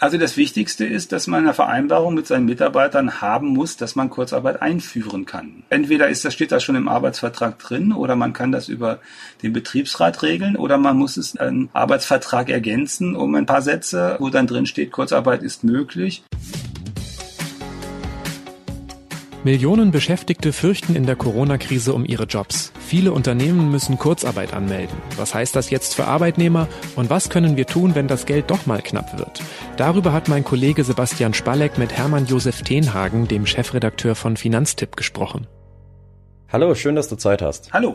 Also das Wichtigste ist, dass man eine Vereinbarung mit seinen Mitarbeitern haben muss, dass man Kurzarbeit einführen kann. Entweder ist das, steht das schon im Arbeitsvertrag drin oder man kann das über den Betriebsrat regeln oder man muss es einen Arbeitsvertrag ergänzen um ein paar Sätze, wo dann drin steht, Kurzarbeit ist möglich. Millionen Beschäftigte fürchten in der Corona-Krise um ihre Jobs. Viele Unternehmen müssen Kurzarbeit anmelden. Was heißt das jetzt für Arbeitnehmer und was können wir tun, wenn das Geld doch mal knapp wird? Darüber hat mein Kollege Sebastian Spalleck mit Hermann Josef Tenhagen, dem Chefredakteur von Finanztipp, gesprochen. Hallo, schön, dass du Zeit hast. Hallo.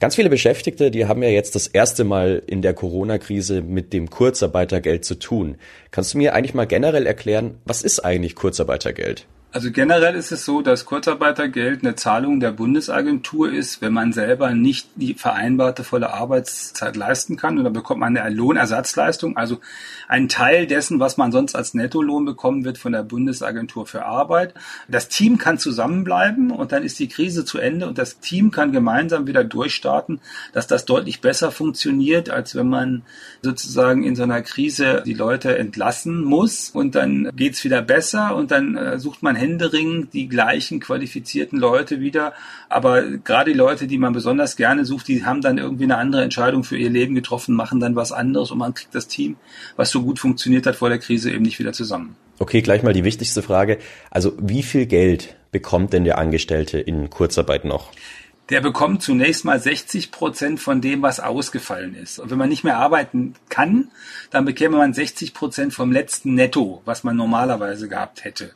Ganz viele Beschäftigte, die haben ja jetzt das erste Mal in der Corona-Krise mit dem Kurzarbeitergeld zu tun. Kannst du mir eigentlich mal generell erklären, was ist eigentlich Kurzarbeitergeld? Also generell ist es so, dass Kurzarbeitergeld eine Zahlung der Bundesagentur ist, wenn man selber nicht die vereinbarte volle Arbeitszeit leisten kann. Und dann bekommt man eine Lohnersatzleistung, also ein Teil dessen, was man sonst als Nettolohn bekommen wird von der Bundesagentur für Arbeit. Das Team kann zusammenbleiben und dann ist die Krise zu Ende und das Team kann gemeinsam wieder durchstarten, dass das deutlich besser funktioniert, als wenn man sozusagen in so einer Krise die Leute entlassen muss und dann geht's wieder besser und dann äh, sucht man händeringend die gleichen qualifizierten Leute wieder. Aber gerade die Leute, die man besonders gerne sucht, die haben dann irgendwie eine andere Entscheidung für ihr Leben getroffen, machen dann was anderes und man kriegt das Team, was so gut funktioniert hat vor der Krise, eben nicht wieder zusammen. Okay, gleich mal die wichtigste Frage. Also wie viel Geld bekommt denn der Angestellte in Kurzarbeit noch? der bekommt zunächst mal 60 Prozent von dem, was ausgefallen ist. Und wenn man nicht mehr arbeiten kann, dann bekäme man 60 Prozent vom letzten Netto, was man normalerweise gehabt hätte.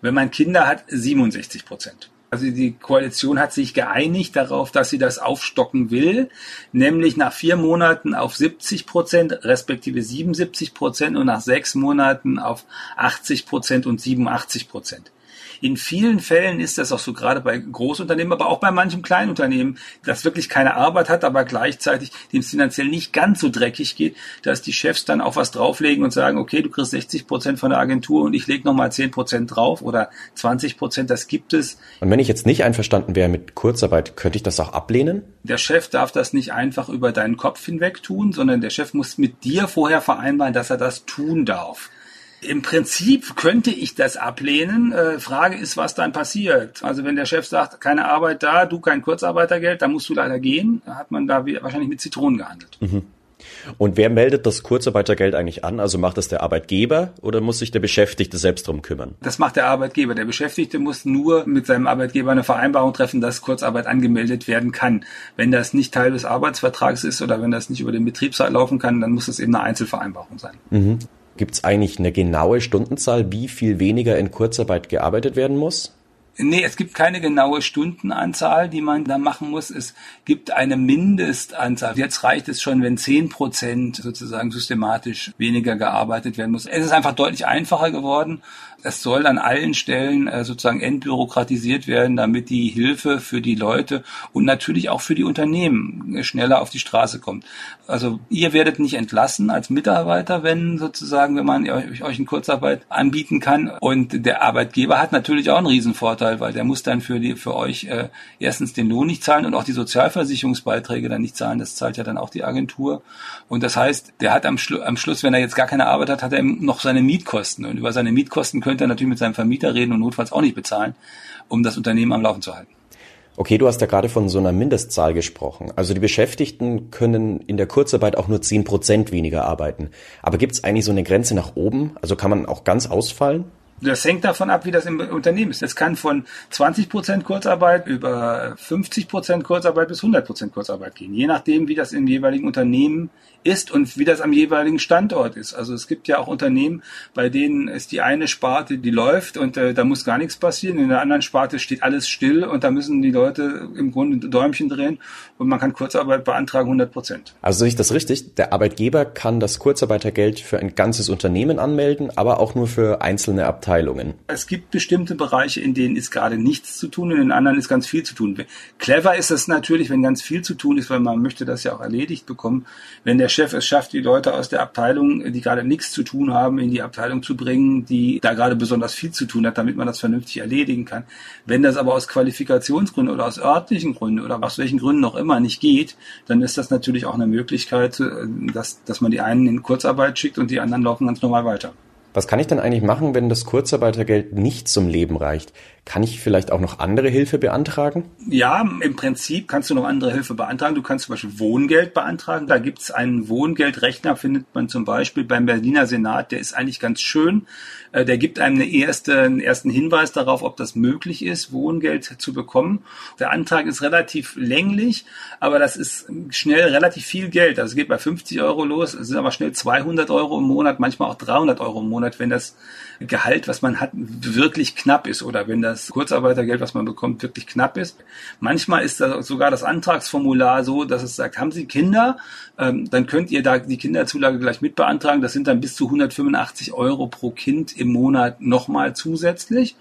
Wenn man Kinder hat, 67 Prozent. Also die Koalition hat sich geeinigt darauf, dass sie das aufstocken will, nämlich nach vier Monaten auf 70 Prozent, respektive 77 Prozent und nach sechs Monaten auf 80 Prozent und 87 Prozent. In vielen Fällen ist das auch so, gerade bei Großunternehmen, aber auch bei manchem Kleinunternehmen, das wirklich keine Arbeit hat, aber gleichzeitig dem es finanziell nicht ganz so dreckig geht, dass die Chefs dann auch was drauflegen und sagen, okay, du kriegst 60 Prozent von der Agentur und ich lege nochmal 10 Prozent drauf oder 20 Prozent, das gibt es. Und wenn ich jetzt nicht einverstanden wäre mit Kurzarbeit, könnte ich das auch ablehnen? Der Chef darf das nicht einfach über deinen Kopf hinweg tun, sondern der Chef muss mit dir vorher vereinbaren, dass er das tun darf. Im Prinzip könnte ich das ablehnen. Äh, Frage ist, was dann passiert. Also wenn der Chef sagt, keine Arbeit da, du kein Kurzarbeitergeld, dann musst du leider gehen. Da hat man da wahrscheinlich mit Zitronen gehandelt. Mhm. Und wer meldet das Kurzarbeitergeld eigentlich an? Also macht das der Arbeitgeber oder muss sich der Beschäftigte selbst drum kümmern? Das macht der Arbeitgeber. Der Beschäftigte muss nur mit seinem Arbeitgeber eine Vereinbarung treffen, dass Kurzarbeit angemeldet werden kann. Wenn das nicht Teil des Arbeitsvertrags ist oder wenn das nicht über den Betriebsrat laufen kann, dann muss es eben eine Einzelvereinbarung sein. Mhm. Gibt es eigentlich eine genaue Stundenzahl, wie viel weniger in Kurzarbeit gearbeitet werden muss? Nee, es gibt keine genaue Stundenanzahl, die man da machen muss. Es gibt eine Mindestanzahl. Jetzt reicht es schon, wenn zehn Prozent sozusagen systematisch weniger gearbeitet werden muss. Es ist einfach deutlich einfacher geworden es soll an allen Stellen äh, sozusagen entbürokratisiert werden, damit die Hilfe für die Leute und natürlich auch für die Unternehmen schneller auf die Straße kommt. Also ihr werdet nicht entlassen als Mitarbeiter, wenn sozusagen, wenn man euch, euch in Kurzarbeit anbieten kann. Und der Arbeitgeber hat natürlich auch einen Riesenvorteil, weil der muss dann für die für euch äh, erstens den Lohn nicht zahlen und auch die Sozialversicherungsbeiträge dann nicht zahlen. Das zahlt ja dann auch die Agentur. Und das heißt, der hat am, Schlu am Schluss, wenn er jetzt gar keine Arbeit hat, hat er noch seine Mietkosten. Und über seine Mietkosten könnte er natürlich mit seinem Vermieter reden und notfalls auch nicht bezahlen, um das Unternehmen am Laufen zu halten. Okay, du hast ja gerade von so einer Mindestzahl gesprochen. Also die Beschäftigten können in der Kurzarbeit auch nur zehn Prozent weniger arbeiten. Aber gibt es eigentlich so eine Grenze nach oben? Also kann man auch ganz ausfallen? Das hängt davon ab, wie das im Unternehmen ist. Es kann von 20 Prozent Kurzarbeit über 50 Prozent Kurzarbeit bis 100 Prozent Kurzarbeit gehen, je nachdem, wie das im jeweiligen Unternehmen ist und wie das am jeweiligen Standort ist. Also es gibt ja auch Unternehmen, bei denen ist die eine Sparte, die läuft und äh, da muss gar nichts passieren. In der anderen Sparte steht alles still und da müssen die Leute im Grunde Däumchen drehen und man kann Kurzarbeit beantragen 100 Prozent. Also sehe ich das richtig? Der Arbeitgeber kann das Kurzarbeitergeld für ein ganzes Unternehmen anmelden, aber auch nur für einzelne Abteilungen. Es gibt bestimmte Bereiche, in denen ist gerade nichts zu tun, in den anderen ist ganz viel zu tun. Clever ist es natürlich, wenn ganz viel zu tun ist, weil man möchte das ja auch erledigt bekommen. Wenn der Chef es schafft, die Leute aus der Abteilung, die gerade nichts zu tun haben, in die Abteilung zu bringen, die da gerade besonders viel zu tun hat, damit man das vernünftig erledigen kann. Wenn das aber aus Qualifikationsgründen oder aus örtlichen Gründen oder aus welchen Gründen auch immer nicht geht, dann ist das natürlich auch eine Möglichkeit, äh, dass, dass man die einen in Kurzarbeit schickt und die anderen laufen ganz normal weiter. Was kann ich denn eigentlich machen, wenn das Kurzarbeitergeld nicht zum Leben reicht? Kann ich vielleicht auch noch andere Hilfe beantragen? Ja, im Prinzip kannst du noch andere Hilfe beantragen. Du kannst zum Beispiel Wohngeld beantragen. Da gibt es einen Wohngeldrechner, findet man zum Beispiel beim Berliner Senat. Der ist eigentlich ganz schön. Äh, der gibt einem eine erste, einen ersten Hinweis darauf, ob das möglich ist, Wohngeld zu bekommen. Der Antrag ist relativ länglich, aber das ist schnell relativ viel Geld. Also es geht bei 50 Euro los, es sind aber schnell 200 Euro im Monat, manchmal auch 300 Euro im Monat, wenn das Gehalt, was man hat, wirklich knapp ist oder wenn das Kurzarbeitergeld, was man bekommt, wirklich knapp ist. Manchmal ist da sogar das Antragsformular so, dass es sagt, haben Sie Kinder, ähm, dann könnt ihr da die Kinderzulage gleich mit beantragen. Das sind dann bis zu 185 Euro pro Kind im Monat nochmal zusätzlich.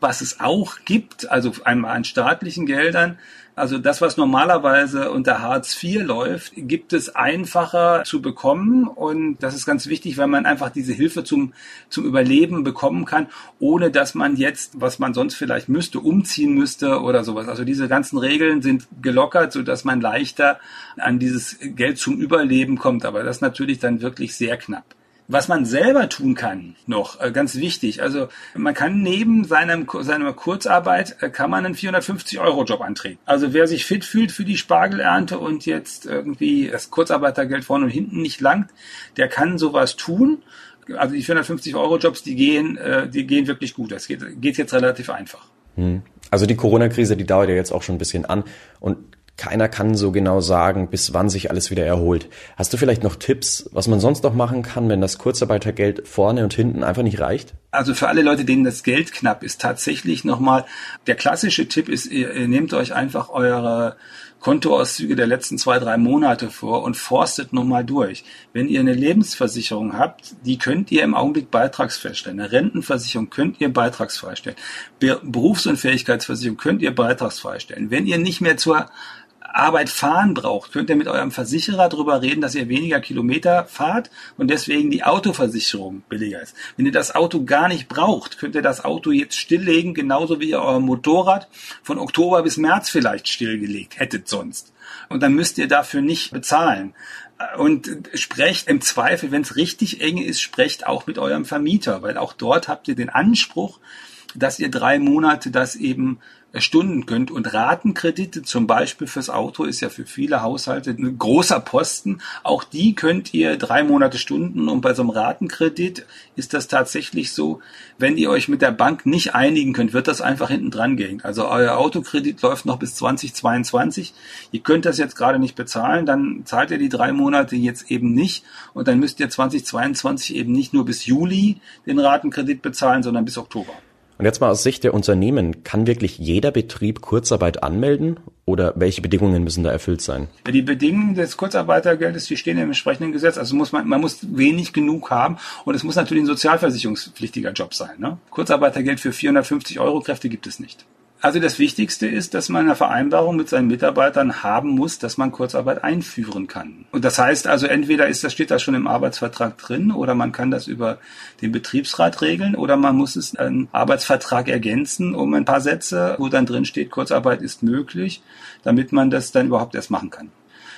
Was es auch gibt, also einmal an staatlichen Geldern, also das, was normalerweise unter Hartz IV läuft, gibt es einfacher zu bekommen. Und das ist ganz wichtig, weil man einfach diese Hilfe zum, zum Überleben bekommen kann, ohne dass man jetzt, was man sonst vielleicht müsste, umziehen müsste oder sowas. Also diese ganzen Regeln sind gelockert, so dass man leichter an dieses Geld zum Überleben kommt. Aber das natürlich dann wirklich sehr knapp. Was man selber tun kann, noch äh, ganz wichtig. Also man kann neben seinem, seiner Kurzarbeit äh, kann man einen 450 Euro Job antreten. Also wer sich fit fühlt für die Spargelernte und jetzt irgendwie das Kurzarbeitergeld vorne und hinten nicht langt, der kann sowas tun. Also die 450 Euro Jobs, die gehen, äh, die gehen wirklich gut. Das geht, geht jetzt relativ einfach. Hm. Also die Corona-Krise, die dauert ja jetzt auch schon ein bisschen an. Und keiner kann so genau sagen, bis wann sich alles wieder erholt. Hast du vielleicht noch Tipps, was man sonst noch machen kann, wenn das Kurzarbeitergeld vorne und hinten einfach nicht reicht? Also für alle Leute, denen das Geld knapp ist, tatsächlich nochmal, der klassische Tipp ist, ihr, ihr nehmt euch einfach eure Kontoauszüge der letzten zwei, drei Monate vor und forstet nochmal durch. Wenn ihr eine Lebensversicherung habt, die könnt ihr im Augenblick beitragsfrei stellen. Eine Rentenversicherung könnt ihr beitragsfrei stellen. Berufsunfähigkeitsversicherung könnt ihr beitragsfrei stellen. Wenn ihr nicht mehr zur Arbeit fahren braucht, könnt ihr mit eurem Versicherer darüber reden, dass ihr weniger Kilometer fahrt und deswegen die Autoversicherung billiger ist. Wenn ihr das Auto gar nicht braucht, könnt ihr das Auto jetzt stilllegen, genauso wie ihr euer Motorrad von Oktober bis März vielleicht stillgelegt hättet sonst. Und dann müsst ihr dafür nicht bezahlen. Und sprecht im Zweifel, wenn es richtig eng ist, sprecht auch mit eurem Vermieter, weil auch dort habt ihr den Anspruch, dass ihr drei Monate das eben Stunden könnt. Und Ratenkredite zum Beispiel fürs Auto ist ja für viele Haushalte ein großer Posten. Auch die könnt ihr drei Monate Stunden. Und bei so einem Ratenkredit ist das tatsächlich so, wenn ihr euch mit der Bank nicht einigen könnt, wird das einfach hinten dran gehen. Also euer Autokredit läuft noch bis 2022. Ihr könnt das jetzt gerade nicht bezahlen, dann zahlt ihr die drei Monate jetzt eben nicht. Und dann müsst ihr 2022 eben nicht nur bis Juli den Ratenkredit bezahlen, sondern bis Oktober. Und jetzt mal aus Sicht der Unternehmen, kann wirklich jeder Betrieb Kurzarbeit anmelden oder welche Bedingungen müssen da erfüllt sein? Die Bedingungen des Kurzarbeitergeldes, die stehen im entsprechenden Gesetz. Also muss man, man muss wenig genug haben und es muss natürlich ein sozialversicherungspflichtiger Job sein. Ne? Kurzarbeitergeld für 450 Euro Kräfte gibt es nicht. Also das Wichtigste ist, dass man eine Vereinbarung mit seinen Mitarbeitern haben muss, dass man Kurzarbeit einführen kann. Und das heißt also, entweder ist das, steht das schon im Arbeitsvertrag drin oder man kann das über den Betriebsrat regeln oder man muss es einen Arbeitsvertrag ergänzen um ein paar Sätze, wo dann drin steht, Kurzarbeit ist möglich, damit man das dann überhaupt erst machen kann.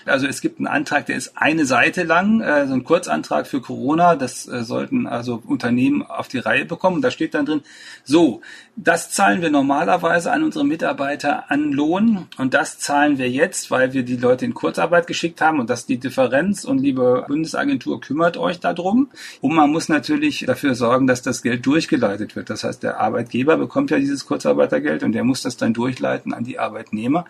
Also es gibt einen Antrag, der ist eine Seite lang, äh, so ein Kurzantrag für Corona. Das äh, sollten also Unternehmen auf die Reihe bekommen. Da steht dann drin, so, das zahlen wir normalerweise an unsere Mitarbeiter an Lohn und das zahlen wir jetzt, weil wir die Leute in Kurzarbeit geschickt haben und das ist die Differenz und liebe Bundesagentur kümmert euch darum. Und man muss natürlich dafür sorgen, dass das Geld durchgeleitet wird. Das heißt, der Arbeitgeber bekommt ja dieses Kurzarbeitergeld und der muss das dann durchleiten an die Arbeitnehmer.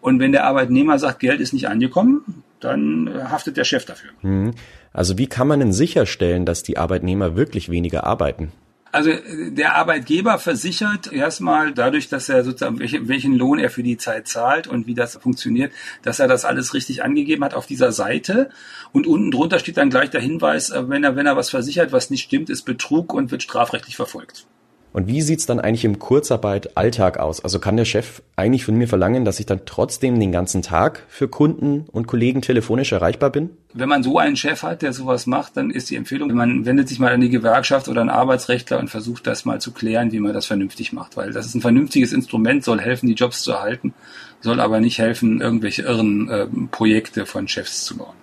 Und wenn der Arbeitnehmer sagt, Geld ist nicht angekommen, dann haftet der Chef dafür. Mhm. Also wie kann man denn sicherstellen, dass die Arbeitnehmer wirklich weniger arbeiten? Also der Arbeitgeber versichert erstmal dadurch, dass er sozusagen welchen Lohn er für die Zeit zahlt und wie das funktioniert, dass er das alles richtig angegeben hat auf dieser Seite. Und unten drunter steht dann gleich der Hinweis, äh, wenn er wenn er was versichert, was nicht stimmt, ist Betrug und wird strafrechtlich verfolgt. Und wie sieht's dann eigentlich im Kurzarbeit-Alltag aus? Also kann der Chef eigentlich von mir verlangen, dass ich dann trotzdem den ganzen Tag für Kunden und Kollegen telefonisch erreichbar bin? Wenn man so einen Chef hat, der sowas macht, dann ist die Empfehlung, man wendet sich mal an die Gewerkschaft oder einen Arbeitsrechtler und versucht das mal zu klären, wie man das vernünftig macht. Weil das ist ein vernünftiges Instrument, soll helfen, die Jobs zu erhalten, soll aber nicht helfen, irgendwelche irren äh, Projekte von Chefs zu bauen.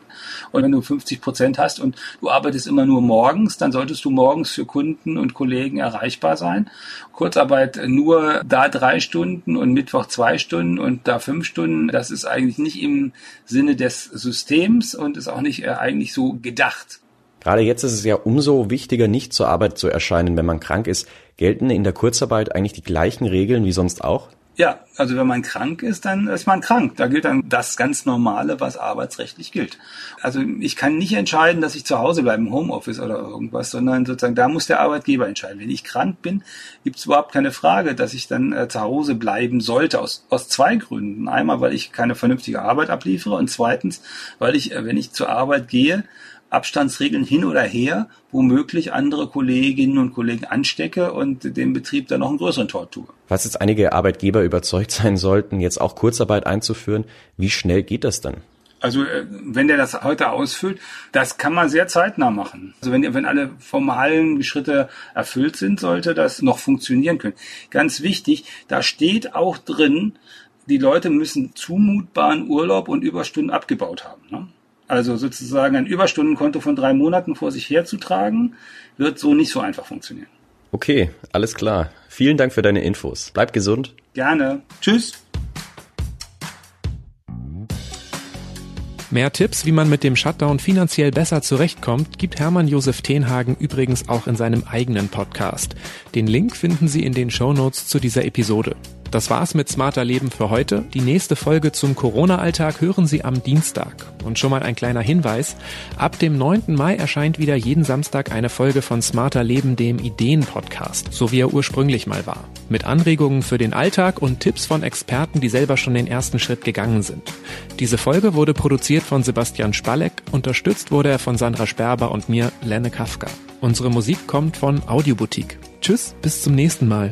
Und wenn du 50 Prozent hast und du arbeitest immer nur morgens, dann solltest du morgens für Kunden und Kollegen erreichbar sein. Kurzarbeit nur da drei Stunden und Mittwoch zwei Stunden und da fünf Stunden, das ist eigentlich nicht im Sinne des Systems und ist auch nicht äh, eigentlich so gedacht. Gerade jetzt ist es ja umso wichtiger, nicht zur Arbeit zu erscheinen, wenn man krank ist. Gelten in der Kurzarbeit eigentlich die gleichen Regeln wie sonst auch? Ja, also wenn man krank ist, dann ist man krank. Da gilt dann das ganz Normale, was arbeitsrechtlich gilt. Also ich kann nicht entscheiden, dass ich zu Hause bleibe im Homeoffice oder irgendwas, sondern sozusagen da muss der Arbeitgeber entscheiden. Wenn ich krank bin, gibt es überhaupt keine Frage, dass ich dann äh, zu Hause bleiben sollte, aus, aus zwei Gründen. Einmal, weil ich keine vernünftige Arbeit abliefere und zweitens, weil ich, äh, wenn ich zur Arbeit gehe, Abstandsregeln hin oder her, womöglich andere Kolleginnen und Kollegen anstecke und dem Betrieb dann noch einen größeren Tort tue. Was jetzt einige Arbeitgeber überzeugt sein sollten, jetzt auch Kurzarbeit einzuführen, wie schnell geht das dann? Also äh, wenn der das heute ausfüllt, das kann man sehr zeitnah machen. Also wenn, wenn alle formalen Schritte erfüllt sind, sollte das noch funktionieren können. Ganz wichtig, da steht auch drin, die Leute müssen zumutbaren Urlaub und Überstunden abgebaut haben. Ne? Also sozusagen ein Überstundenkonto von drei Monaten vor sich herzutragen, wird so nicht so einfach funktionieren. Okay, alles klar. Vielen Dank für deine Infos. Bleib gesund. Gerne. Tschüss. Mehr Tipps, wie man mit dem Shutdown finanziell besser zurechtkommt, gibt Hermann Josef Tenhagen übrigens auch in seinem eigenen Podcast. Den Link finden Sie in den Show Notes zu dieser Episode. Das war's mit Smarter Leben für heute. Die nächste Folge zum Corona-Alltag hören Sie am Dienstag. Und schon mal ein kleiner Hinweis. Ab dem 9. Mai erscheint wieder jeden Samstag eine Folge von Smarter Leben, dem Ideen-Podcast, so wie er ursprünglich mal war. Mit Anregungen für den Alltag und Tipps von Experten, die selber schon den ersten Schritt gegangen sind. Diese Folge wurde produziert von Sebastian Spalleck, unterstützt wurde er von Sandra Sperber und mir, Lenne Kafka. Unsere Musik kommt von Audioboutique. Tschüss, bis zum nächsten Mal.